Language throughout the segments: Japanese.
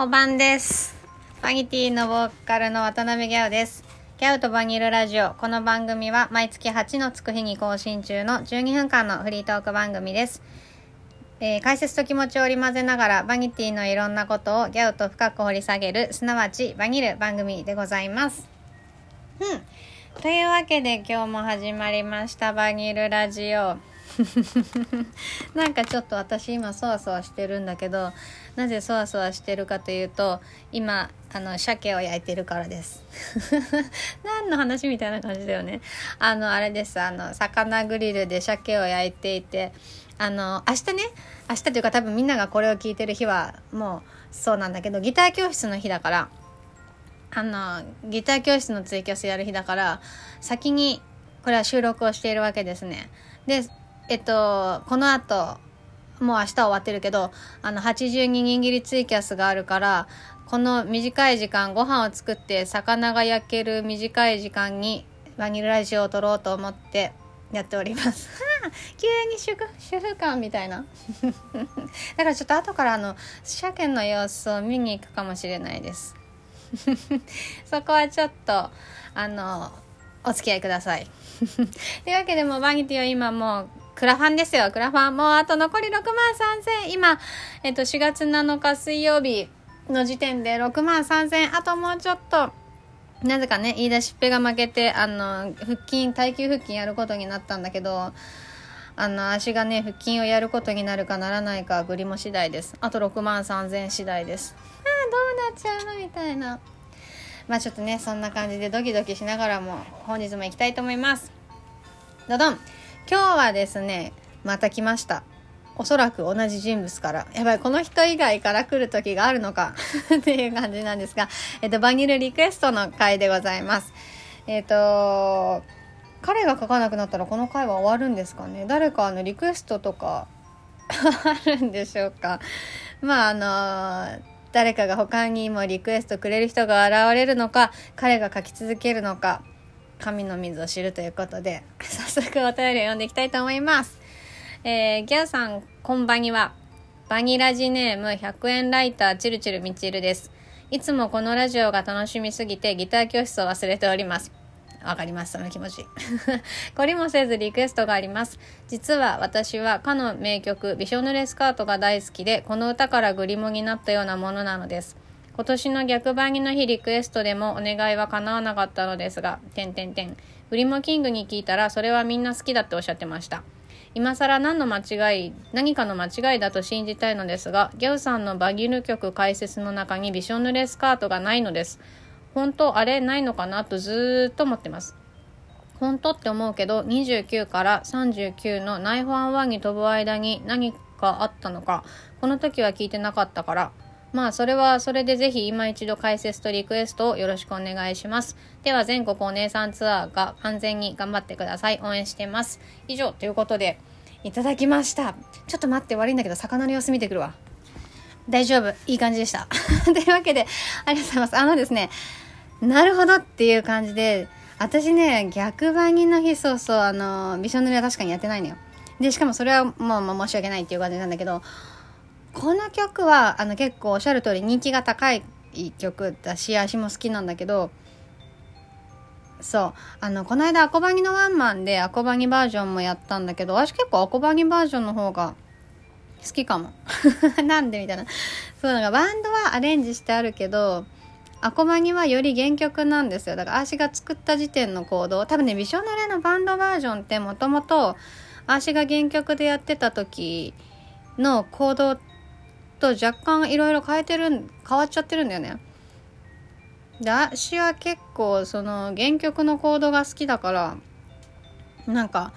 お晩です。バギティのボーカルの渡辺ギャオです。ギャオとバニルラジオ。この番組は毎月8のつく日に更新中の12分間のフリートーク番組です。えー解説と気持ちを織り交ぜながらバニティのいろんなことをギャオと深く掘り下げる、すなわちバニル番組でございます。うん。というわけで今日も始まりましたバニルラジオ。なんかちょっと私今そわそわしてるんだけどなぜそわそわしてるかというと今あの鮭を焼いてるからです。何の話みたいな感じだよね。あのあれです。あの魚グリルで鮭を焼いていてあの明日ね明日というか多分みんながこれを聞いてる日はもうそうなんだけどギター教室の日だからあのギター教室のツイキャスやる日だから先にこれは収録をしているわけですね。でえっとこの後もう明日終わってるけどあの82握りツイキャスがあるからこの短い時間ご飯を作って魚が焼ける短い時間にバニルラジオを撮ろうと思ってやっております。急に主婦主婦感みたいな。だからちょっと後からあの鮭の様子を見に行くかもしれないです。そこはちょっとあのお付き合いください。というわけでもバニティは今もうクラファンですよ。クラファン。もうあと残り6万3000。今、えっと4月7日水曜日の時点で6万3000。あともうちょっと。なぜかね、言い出しっぺが負けて、あの、腹筋、耐久腹筋やることになったんだけど、あの、足がね、腹筋をやることになるかならないか、グリも次第です。あと6万3000次第です。ああ、どうなっちゃうのみたいな。まあちょっとね、そんな感じでドキドキしながらも、本日も行きたいと思います。どどん今日はですね、また来ました。おそらく同じ人物から。やばい、この人以外から来る時があるのか っていう感じなんですが、えっと、バニルリクエストの回でございます。えっと、彼が書かなくなったらこの回は終わるんですかね誰かあのリクエストとか あるんでしょうかまああの誰かが他にもリクエストくれる人が現れるのか彼が書き続けるのか神の水を知るということで 早速お便りを読んでいきたいと思いますえー、ギャオさんこんばんにはバニラジネーム100円ライターチルチルみちるですいつもこのラジオが楽しみすぎてギター教室を忘れておりますわかります、その気持ち。懲りもせずリクエストがあります。実は私はかの名曲、びしょ濡れスカートが大好きで、この歌からグリモになったようなものなのです。今年の逆バニの日リクエストでもお願いは叶わなかったのですが、てんてんてん。グリモキングに聞いたら、それはみんな好きだっておっしゃってました。今更何の間違い、何かの間違いだと信じたいのですが、ギャウさんのバギル曲解説の中にびしょ濡れスカートがないのです。本当あれないのかなとずっと思ってます。本当って思うけど29から39のナイフワンワンに飛ぶ間に何かあったのかこの時は聞いてなかったからまあそれはそれでぜひ今一度解説とリクエストをよろしくお願いします。では全国お姉さんツアーが完全に頑張ってください。応援してます。以上ということでいただきました。ちょっと待って悪いんだけど魚の様子見てくるわ。大丈夫。いい感じでした。というわけでありがとうございます。あのですねなるほどっていう感じで私ね逆バニの日そうそうあのびしょ濡れは確かにやってないのよ。でしかもそれはもう、まあ、申し訳ないっていう感じなんだけどこの曲はあの結構おっしゃる通り人気が高い曲だし足も好きなんだけどそう。あのこの間アコバニのワンマンでアコバニバージョンもやったんだけど私結構アコバニバージョンの方が好きかも。なんでみたいな。そうなんかバンドはアレンジしてあるけどアコバニはより原曲なんですよ。だからアーシが作った時点のコード多分ねびしょ濡れのバンドバージョンってもともとアーシが原曲でやってた時のコードと若干いろいろ変えてる変わっちゃってるんだよね。で私は結構その原曲のコードが好きだからなんか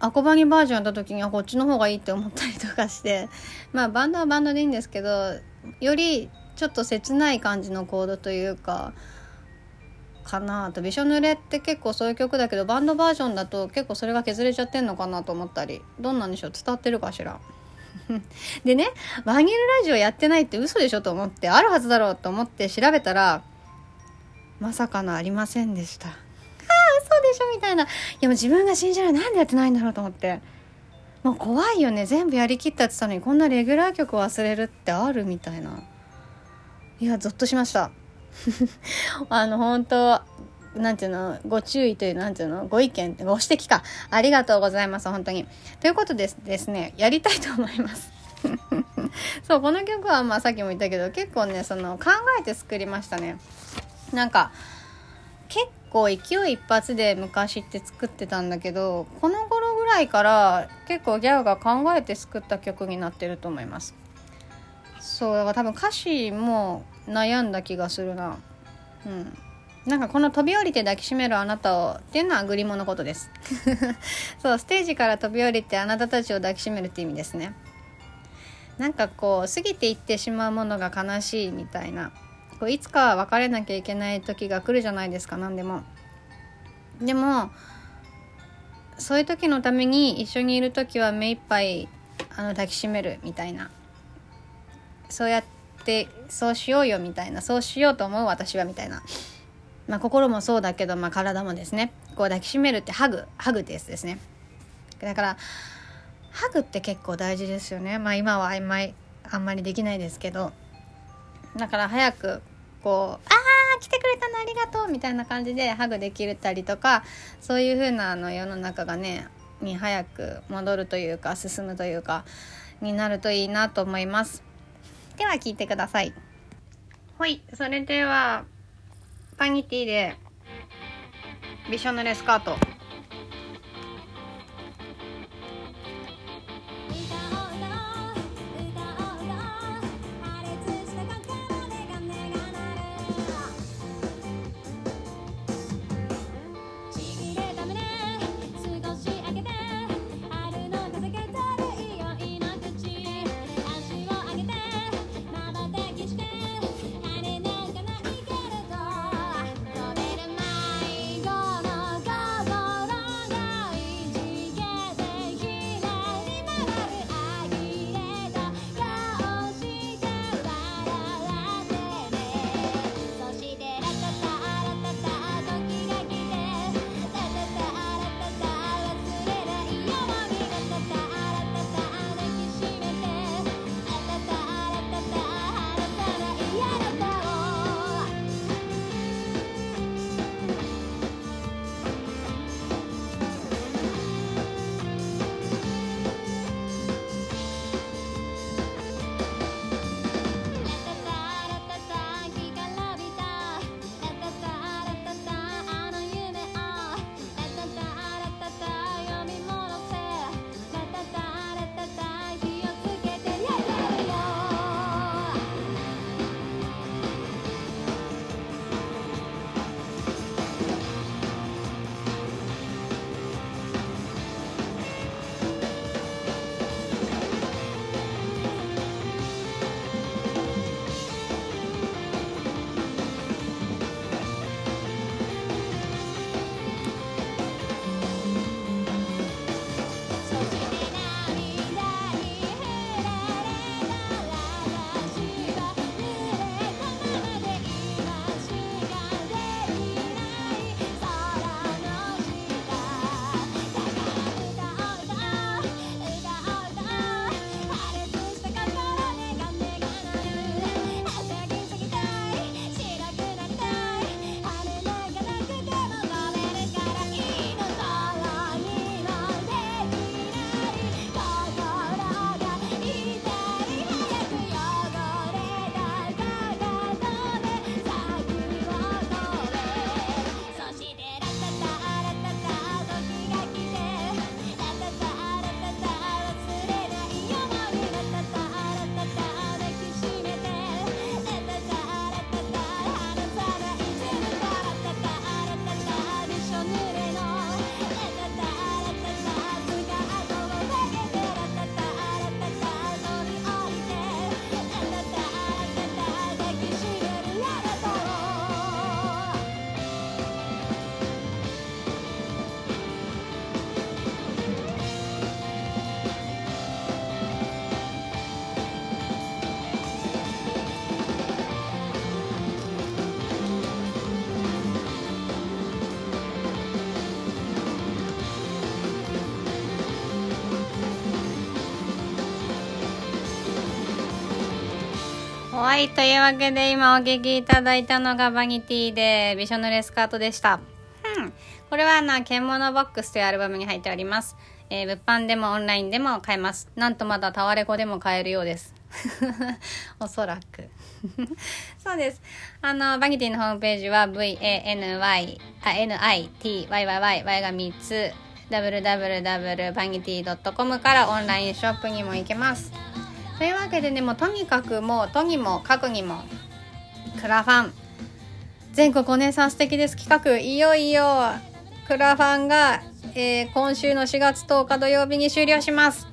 アコバニバージョンやった時にはこっちの方がいいって思ったりとかして まあバンドはバンドでいいんですけどよりちょっと切ない感じのコードというかかなとびしょ濡れって結構そういう曲だけどバンドバージョンだと結構それが削れちゃってんのかなと思ったりどんなんでしょう？伝わってるかしら？でねバニルラジオやってないって嘘でしょと思ってあるはずだろうと思って調べたらまさかのありませんでした。ああ嘘でしょみたいな。いやもう自分が信じられないなんでやってないんだろうと思って。もう怖いよね。全部やりきったって言ったのにこんなレギュラー曲忘れるってあるみたいな。いやゾッとしました。あの本当なんていうのご注意というなんていうのご意見ご指摘か。ありがとうございます本当に。ということでですねやりたいと思います。そうこの曲はまあさっきも言ったけど結構ねその考えて作りましたね。なんか結構勢い一発で昔って作ってたんだけどこの頃ぐらいから結構ギャオが考えて作った曲になってると思います。そうだから多分歌詞も悩んだ気がするな。うん。なんかこの飛び降りて抱きしめるあなたをっていうのはグリモのことです。そうステージから飛び降りてあなたたちを抱きしめるって意味ですね。なんかこう過ぎていってしまうものが悲しいみたいな。こういつか別れなきゃいけない時が来るじゃないですか何でも。でもそういう時のために一緒にいる時は目いっぱいあの抱きしめるみたいな。そうやってそうしようよみたいな。そうしようと思う私はみたいな。まあ心もそうだけど、まあ、体もですね。こう抱きしめるってハグハグってやつですね。だからハグって結構大事ですよね。まあ今は曖昧あんまりできないですけど。だから早くこう「ああ来てくれたのありがとう」みたいな感じでハグできたりとかそういう風なあな世の中がねに早く戻るというか進むというかになるといいなと思います。では聞いてください。はいそれではパニティでびしょ濡れスカート。はい、というわけで今お聴きいただいたのがバニティでビショヌレスカートでした。うん。これはな、獣ボックスというアルバムに入っております。えー、物販でもオンラインでも買えます。なんとまだタワレコでも買えるようです。おそらく そうです。あの、バニティのホームページは VANY、あ、NITYYY、Y が3つ、www.vanity.com からオンラインショップにも行けます。というわけでね、もうとにかくもう、とにもかくにも、クラファン、全国お姉さん素敵です企画、いよいよ、クラファンが、えー、今週の4月10日土曜日に終了します。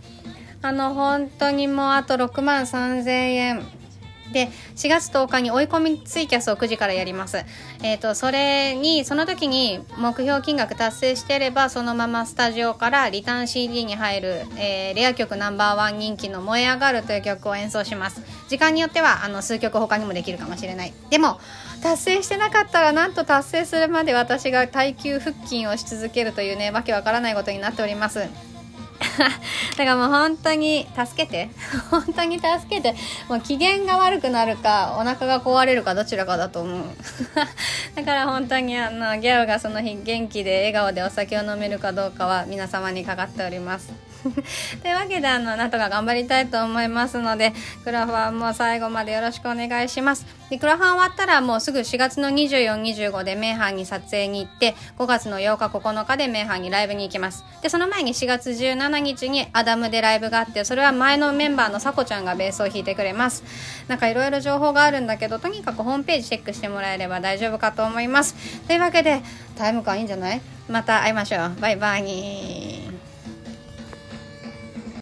あの、本当にもうあと6万3000円。で、4月10日に追い込みツイキャスを9時からやります。えっ、ー、と、それに、その時に目標金額達成してれば、そのままスタジオからリターン CD に入る、えー、レア曲ナンバーワン人気の燃え上がるという曲を演奏します。時間によっては、あの、数曲他にもできるかもしれない。でも、達成してなかったら、なんと達成するまで私が耐久腹筋をし続けるというね、わけわからないことになっております。だからもう本当に助けて。本当に助けて。もう機嫌が悪くなるか、お腹が壊れるかどちらかだと思う。だから本当にあの、ギャオがその日元気で笑顔でお酒を飲めるかどうかは皆様にかかっております。というわけで、あの、なんとか頑張りたいと思いますので、クラファンも最後までよろしくお願いします。で、クラファン終わったらもうすぐ4月の24、25で名阪に撮影に行って、5月の8日、9日で名阪にライブに行きます。で、その前に4月17日にアダムでライブがあって、それは前のメンバーのさこちゃんがベースを弾いてくれます。なんかいろいろ情報があるんだけど、とにかくホームページチェックしてもらえれば大丈夫かと思います。というわけで、タイム感いいんじゃない？また会いましょう。バイバイ